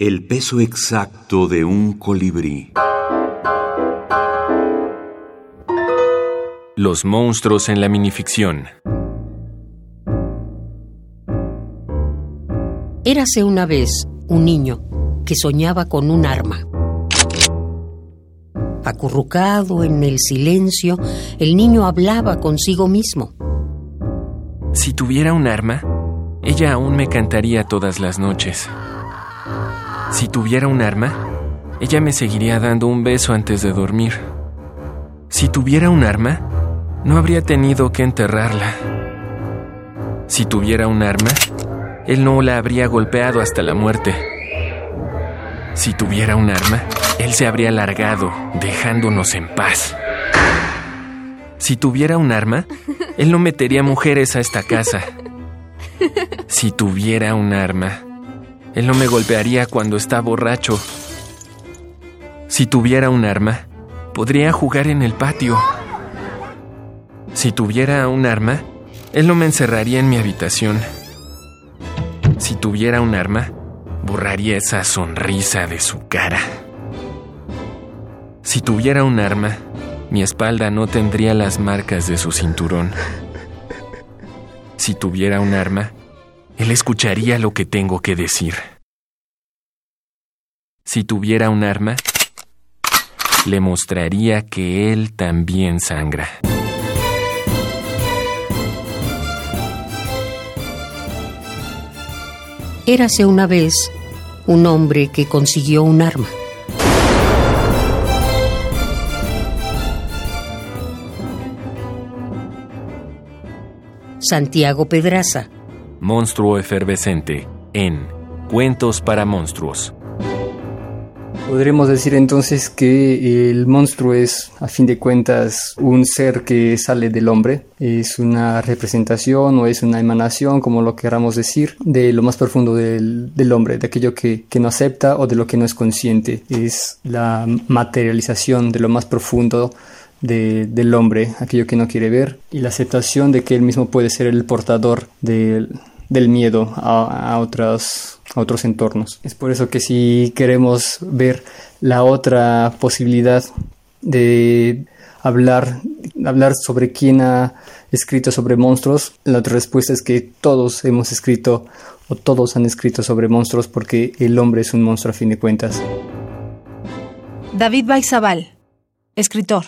El peso exacto de un colibrí. Los monstruos en la minificción. Érase una vez un niño que soñaba con un arma. Acurrucado en el silencio, el niño hablaba consigo mismo. Si tuviera un arma, ella aún me cantaría todas las noches. Si tuviera un arma, ella me seguiría dando un beso antes de dormir. Si tuviera un arma, no habría tenido que enterrarla. Si tuviera un arma, él no la habría golpeado hasta la muerte. Si tuviera un arma, él se habría largado, dejándonos en paz. Si tuviera un arma, él no metería mujeres a esta casa. Si tuviera un arma, él no me golpearía cuando está borracho. Si tuviera un arma, podría jugar en el patio. Si tuviera un arma, él no me encerraría en mi habitación. Si tuviera un arma, borraría esa sonrisa de su cara. Si tuviera un arma, mi espalda no tendría las marcas de su cinturón. Si tuviera un arma, él escucharía lo que tengo que decir. Si tuviera un arma, le mostraría que él también sangra. Érase una vez un hombre que consiguió un arma. Santiago Pedraza. Monstruo efervescente en Cuentos para Monstruos. Podremos decir entonces que el monstruo es, a fin de cuentas, un ser que sale del hombre, es una representación o es una emanación, como lo queramos decir, de lo más profundo del, del hombre, de aquello que, que, no acepta o de lo que no es consciente. Es la materialización de lo más profundo de, del hombre, aquello que no quiere ver, y la aceptación de que él mismo puede ser el portador del, del miedo a, otros a otros entornos. Es por eso que si queremos ver la otra posibilidad de hablar, hablar sobre quién ha escrito sobre monstruos, la otra respuesta es que todos hemos escrito o todos han escrito sobre monstruos porque el hombre es un monstruo a fin de cuentas. David Baizabal, escritor.